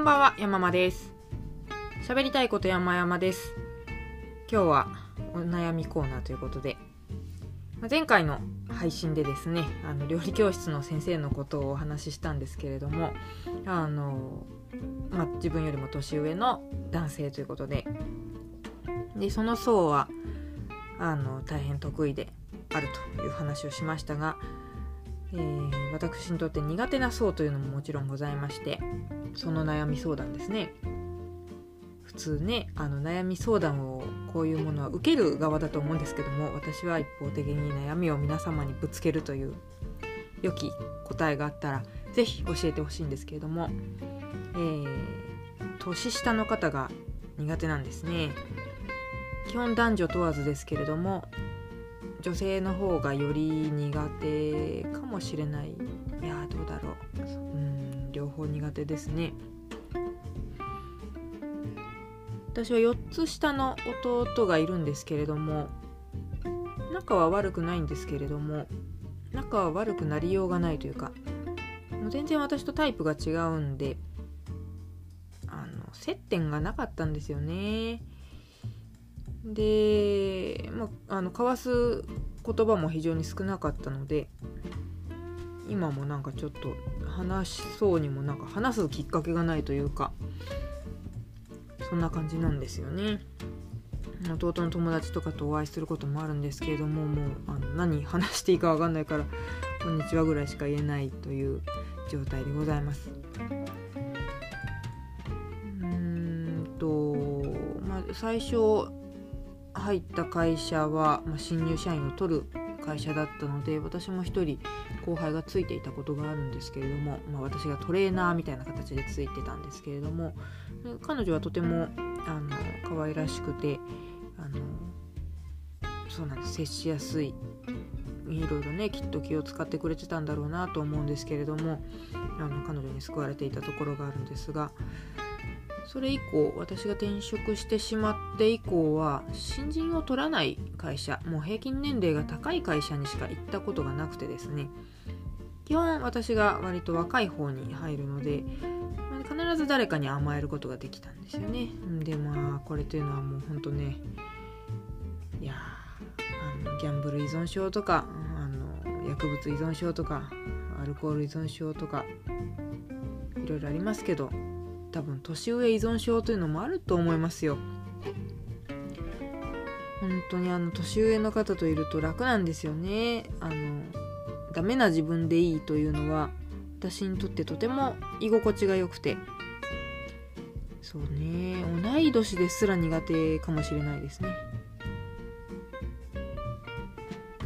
こんばんは、山間です。喋りたいこと山々です。今日はお悩みコーナーということで、ま前回の配信でですね、あの料理教室の先生のことをお話ししたんですけれども、あの、まあ、自分よりも年上の男性ということで、でその層はあの大変得意であるという話をしましたが、えー私にとって苦手な層というのももちろんございましてその悩み相談ですね。普通ねあの悩み相談をこういうものは受ける側だと思うんですけども私は一方的に悩みを皆様にぶつけるという良き答えがあったら是非教えてほしいんですけれども、えー年下の方が苦手なんですね。基本男女問わずですけれども女性の方がより苦手かもしれない。いやーどうだろう。うん両方苦手ですね。私は4つ下の弟がいるんですけれども仲は悪くないんですけれども仲は悪くなりようがないというかもう全然私とタイプが違うんであの接点がなかったんですよね。で、まあ、あの交わす言葉も非常に少なかったので今もなんかちょっと話しそうにもなんか話すきっかけがないというかそんな感じなんですよね。弟の友達とかとお会いすることもあるんですけれどももうあの何話していいか分かんないから「こんにちは」ぐらいしか言えないという状態でございます。うーんとまあ最初入った会社は、まあ、新入社員を取る会社だったので私も一人後輩がついていたことがあるんですけれども、まあ、私がトレーナーみたいな形でついてたんですけれども彼女はとてもあの可愛らしくてあのそうなんです接しやすいいろいろねきっと気を使ってくれてたんだろうなと思うんですけれどもあの彼女に救われていたところがあるんですがそれ以降私が転職してしまって以降は新人を取らない会社もう平均年齢が高い会社にしか行ったことがなくてですね。基本私が割と若い方に入るので必ず誰かに甘えることができたんですよね。でまあこれというのはもうほんとねいやあのギャンブル依存症とかあの薬物依存症とかアルコール依存症とかいろいろありますけど多分年上依存症というのもあると思いますよ。本当にあの年上の方といると楽なんですよね。あのダメな自分でいいというのは私にとってとても居心地が良くて。そうね。同い年ですら苦手かもしれないですね。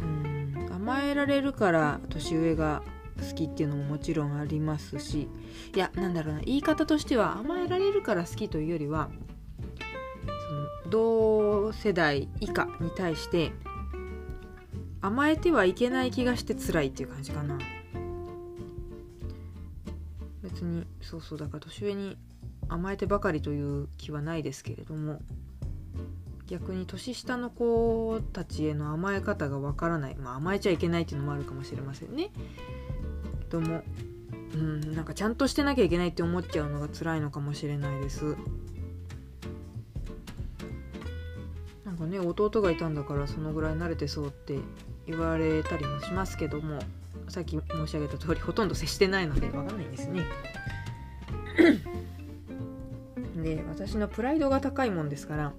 うん。甘えられるから年上が好きっていうのももちろんありますしいやなんだろうな言い方としては甘えられるから好きというよりはその同世代以下に対して甘えてはいけない気がして辛いっていう感じかな。別にそうそうだから年上に甘えてばかりという気はないですけれども逆に年下の子たちへの甘え方がわからない。まあ甘えちゃいけないっていうのもあるかもしれませんね。とも。うんなんかちゃんとしてなきゃいけないって思っちゃうのが辛いのかもしれないです。なんかね弟がいたんだからそのぐらい慣れてそうって言われたりもしますけどもさっき申し上げた通りほとんど接してないので分かんないんですね。で私のプライドが高いもんですから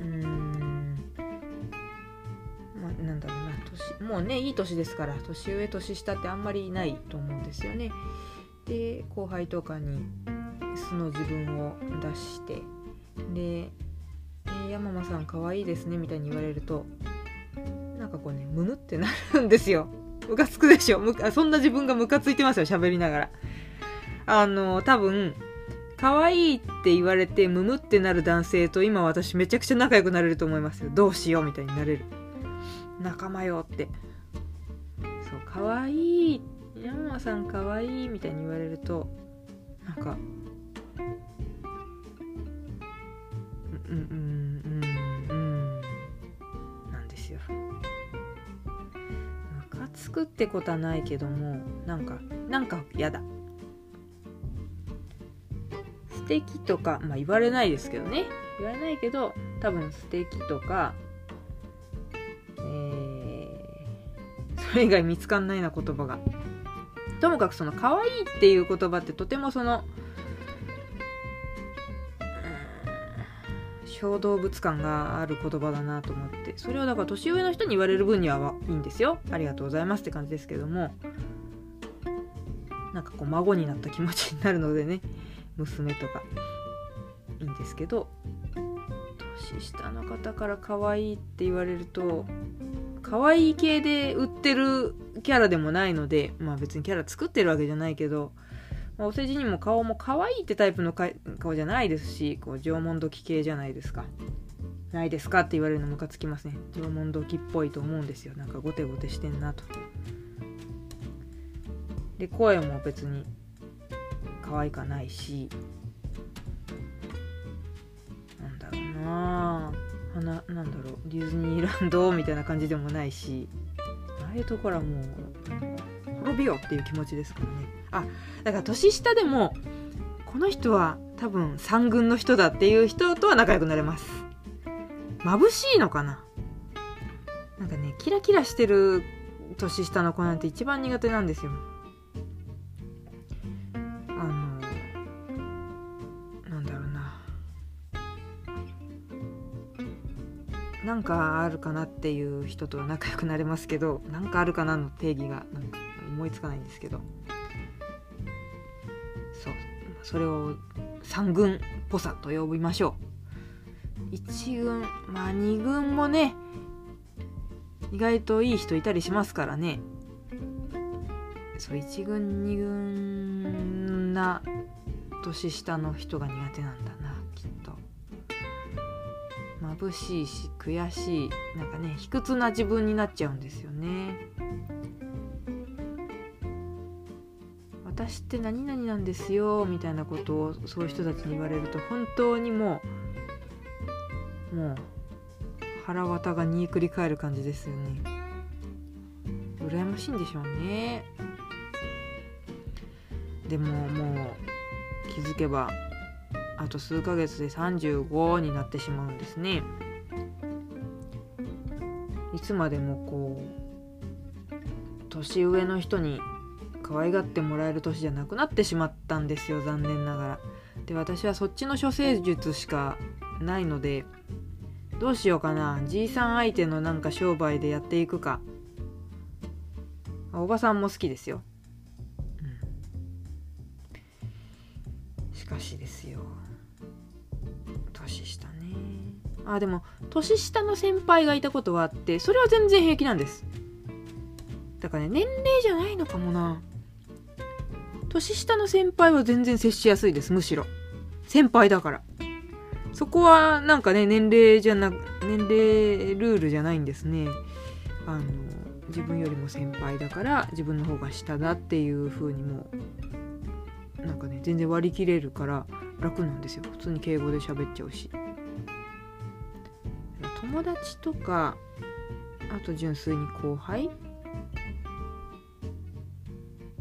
うんもうねいい年ですから年上年下ってあんまりいないと思うんですよね。で後輩とかに素の自分を出してで「山間さん可愛いいですね」みたいに言われるとなんかこうねムムってなるんですよ。ムカつくでしょ。あそんな自分がムカついてますよ喋りながら。あの多分可愛いって言われてムムってなる男性と今私めちゃくちゃ仲良くなれると思いますよ。どうしようみたいになれる。仲間よって。そう可愛い山間さん可愛いいみたいに言われるとなんかうんうんうんうんなんですよ。ムカつくってことはないけどもなんかなんか嫌だ。素敵とかまあ言われないですけどね。言われないけど多分素敵とかそれ以外見つかんないな言葉が。ともかくその可愛いっていう言葉ってとてもその小動物感がある言葉だなと思って。それをだから年上の人に言われる分にはいいんですよ。ありがとうございますって感じですけども。なんかこう孫になった気持ちになるのでね。娘とか。いいんですけど。年下の方から可愛いって言われると可愛い系で売ってるキャラでもないのでまあ別にキャラ作ってるわけじゃないけどまあ、お世辞にも顔も可愛いってタイプの顔じゃないですしこう縄文土器系じゃないですか。ないですかって言われるのムカつきますね。縄文土器っぽいと思うんですよ。なんかゴテゴテしてんなと。で声も別に可愛かないし。なんだろうなあななんだろうディズニーランドみたいな感じでもないしああいうところはもう滅びよっていう気持ちですからね。あだから年下でもこの人は多分三軍の人だっていう人とは仲良くなれます。眩しいのかな。なんかねキラキラしてる年下の子なんて一番苦手なんですよ。なんかあるかなっていう人と仲良くなれますけどなんかあるかなの定義がなんか思いつかないんですけど。そう。それを3軍っぽさと呼びましょう。1軍まあ2軍もね意外といい人いたりしますからね。そう1軍2軍な年下の人が苦手なんだ眩しいし悔しいなんかね卑屈な自分になっちゃうんですよね。私って何々なんですよみたいなことをそういう人たちに言われると本当にもうもう腹渡が煮えくり返る感じですよね。羨ましいんでしょうね。でももう気づけばあと数ヶ月で35になってしまうんですね。いつまでもこう年上の人に可愛がってもらえる年じゃなくなってしまったんですよ残念ながら。で私はそっちの処世術しかないのでどうしようかな。じいさん相手のなんか商売でやっていくか。おばさんも好きですよ、うん、しかしですよ。年下ね。あでも年下の先輩がいたことはあってそれは全然平気なんです。だからね年齢じゃないのかもな。年下の先輩は全然接しやすいですむしろ。先輩だから。そこはなんかね年齢じゃな年齢ルールじゃないんですね。あの自分よりも先輩だから自分の方が下だっていう風にもなんかね全然割り切れるから楽なんですよ。普通に敬語で喋っちゃうし。友達とかあと純粋に後輩？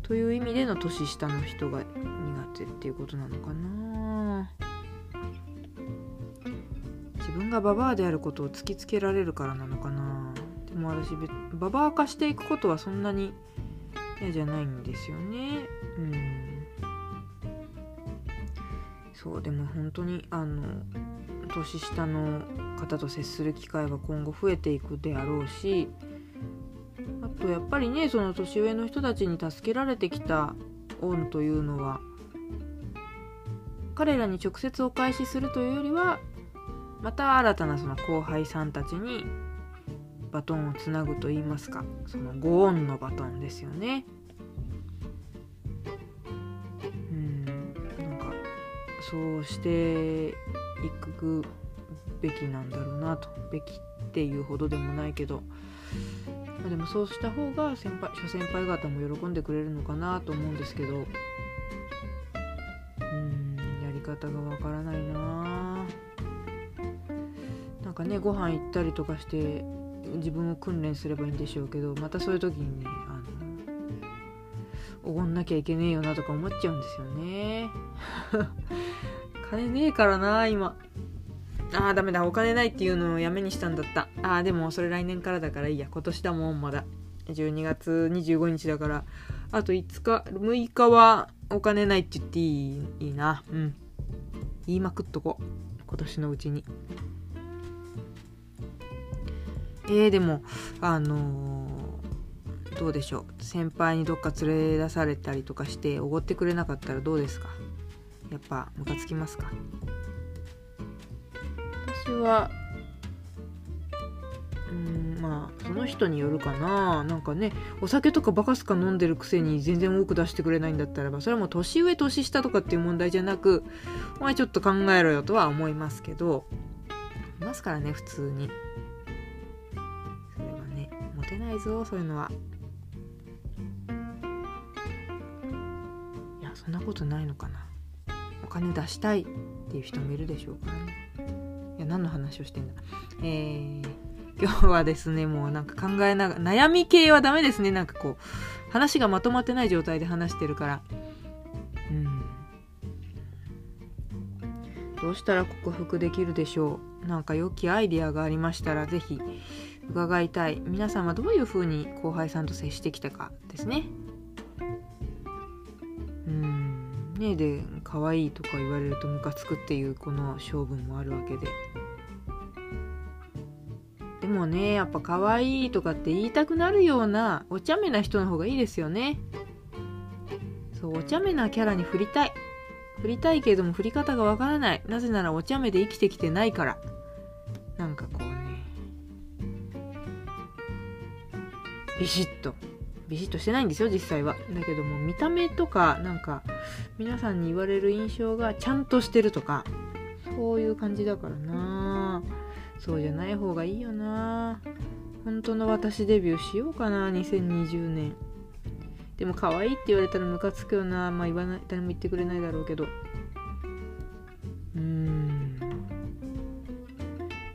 という意味での年下の人が苦手っていうことなのかな。自分がババアであることを突きつけられるからなのかな。でも私ババア化していくことはそんなに嫌じゃないんですよね。うん。そうでも本当にあの年下の方と接する機会は今後増えていくであろうしあとやっぱりねその年上の人たちに助けられてきた恩というのは彼らに直接お返しするというよりはまた新たなその後輩さんたちにバトンをつなぐと言いますかそのご恩のバトンですよね。そうしていくべきなんだろうなとべきっていうほどでもないけどまあ、でもそうした方が先輩諸先輩方も喜んでくれるのかなと思うんですけどうんやり方がわからないな。なんかねご飯行ったりとかして自分を訓練すればいいんでしょうけどまたそういう時にねあのおごんなきゃいけねえよなとか思っちゃうんですよね。金ねえからな今。あーダメだ。お金ないっていうのをやめにしたんだった。あーでもそれ来年からだからいいや。今年だもんまだ。12月25日だから。あと5日6日はお金ないって言っていいいいな。うん。言いまくっとこ。今年のうちに。えー、でもあのー、どうでしょう。先輩にどっか連れ出されたりとかしておごってくれなかったらどうですか？やっぱムカつきますか？私はうんまあその人によるかな。なんかねお酒とかバカすか飲んでるくせに全然多く出してくれないんだったらばそれはもう年上年下とかっていう問題じゃなくお前ちょっと考えろよとは思いますけどいますからね普通に。それはねモテないぞそういうのは。いやそんなことないのかな。金出したいっていう人もいるでしょうからねいや何の話をしてんだえー今日はですね、もうなんか考えながら、悩み系はダメですね。なんかこう、話がまとまってない状態で話してるから。うん。どうしたら克服できるでしょう。なんか良きアイディアがありましたら、是非伺いたい。皆さんはどういう風に後輩さんと接してきたかですね。ねで、可愛いとか言われるとムカつくっていうこの性分もあるわけで。でもねやっぱ可愛いとかって言いたくなるようなお茶目な人の方がいいですよね。そうお茶目なキャラに振りたい。振りたいけども振り方がわからない。なぜならお茶目で生きてきてないから。なんかこうね。ビシッと。ビシッとしてないんですよ実際は。だけども見た目とかなんか皆さんに言われる印象がちゃんとしてるとかそういう感じだからな。そうじゃない方がいいよな。本当の私デビューしようかな2020年でも可愛いって言われたらムカつくよな。まあ言わない誰も言ってくれないだろうけど。うーん。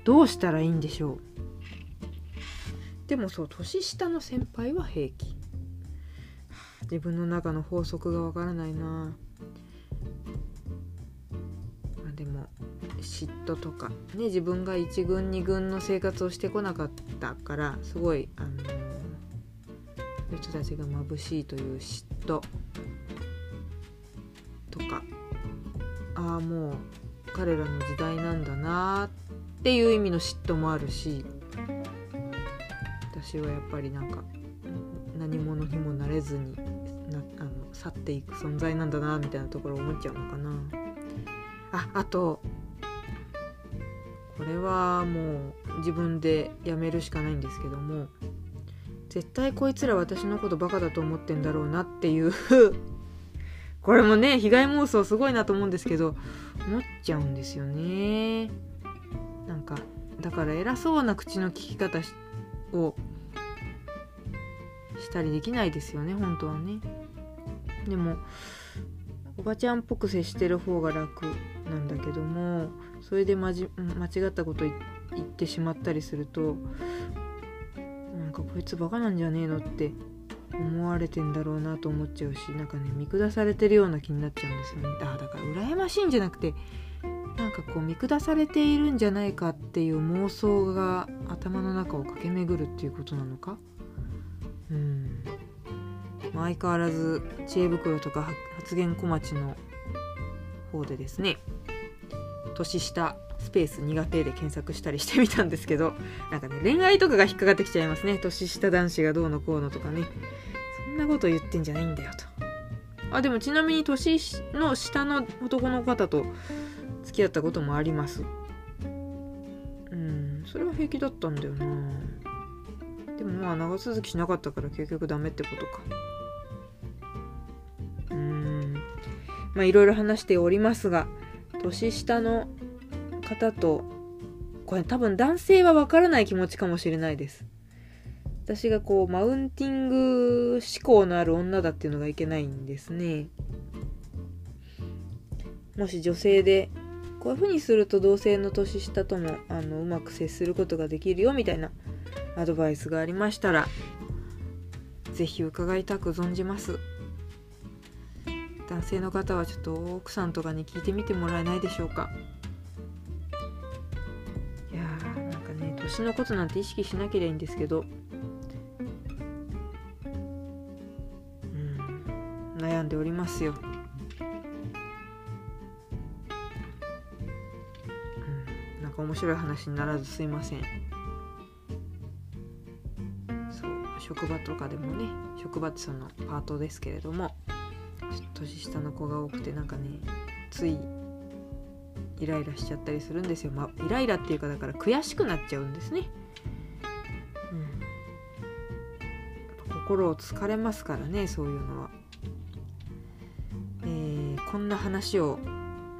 どうしたらいいんでしょう。でもそう年下の先輩は平気。自分の中の法則がわからないな。あでも嫉妬とか、ね、自分が1軍2軍の生活をしてこなかったからすごい、あの、人たちが眩しいという嫉妬。とか。ああもう彼らの時代なんだなっていう意味の嫉妬もあるし。私はやっぱりなんか何者にもなれずに去っていく存在なんだなみたいなところ思っちゃうのかな。ああとこれはもう自分でやめるしかないんですけども絶対こいつら私のことバカだと思ってんだろうなっていう これもね被害妄想すごいなと思うんですけど思っちゃうんですよね。なんかだから偉そうな口の利き方をしたりできないですよね本当はね。でもおばちゃんっぽく接してる方が楽なんだけどもそれでまじ間違ったこと言ってしまったりするとなんかこいつバカなんじゃねえのって思われてんだろうなと思っちゃうしなんかね見下されてるような気になっちゃうんですよね。あだから羨ましいんじゃなくてなんかこう見下されているんじゃないかっていう妄想が頭の中を駆け巡るっていうことなのか？うん。相変わらず知恵袋とか発言小町の方でですね年下スペース苦手で検索したりしてみたんですけどなんかね恋愛とかが引っかかってきちゃいますね。年下男子がどうのこうのとかね。そんなこと言ってんじゃないんだよと。あでもちなみに年の下の男の方と付き合ったこともあります。うんそれは平気だったんだよな。でもまあ長続きしなかったから結局ダメってことか。まあいろいろ話しておりますが年下の方とこれ多分男性はわからない気持ちかもしれないです。私がこうマウンティング思考のある女だっていうのがいけないんですね。もし女性でこういう風にすると同性の年下ともあのうまく接することができるよみたいなアドバイスがありましたら是非伺いたく存じます。男性の方はちょっと奥さんとかに聞いてみてもらえないでしょうか。いやーなんかね年のことなんて意識しなければいいんですけど。うん悩んでおりますよ、うん、なんか面白い話にならずすいません。そう職場とかでもね職場ってそのパートですけれども。年下の子が多くてなんかねついイライラしちゃったりするんですよ、まあ、イライラっていうかだから悔しくなっちゃうんですね、うん、心を疲れますからねそういうのは、えー、こんな話を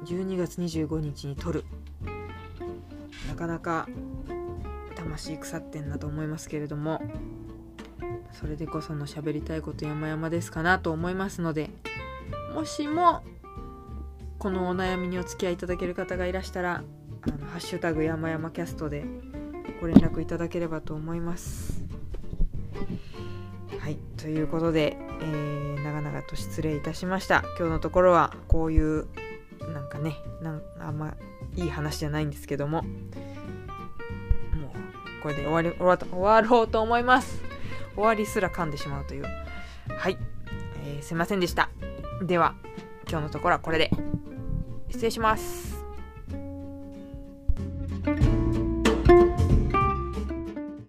12月25日に撮る。なかなか魂腐ってんなと思いますけれども。それでこその喋りたいこと山々ですかなと思いますので。もしもこのお悩みにお付き合いいただける方がいらしたら「あのハッシュタグ山々キャスト」でご連絡いただければと思います。はい。ということで、えー、長々と失礼いたしました。今日のところはこういうなんかねなんあんまいい話じゃないんですけどももうこれで終わり終わ終わろうと思います。終わりすら噛んでしまうという。はい、えー、すいませんでした。では今日のところはこれで。失礼します。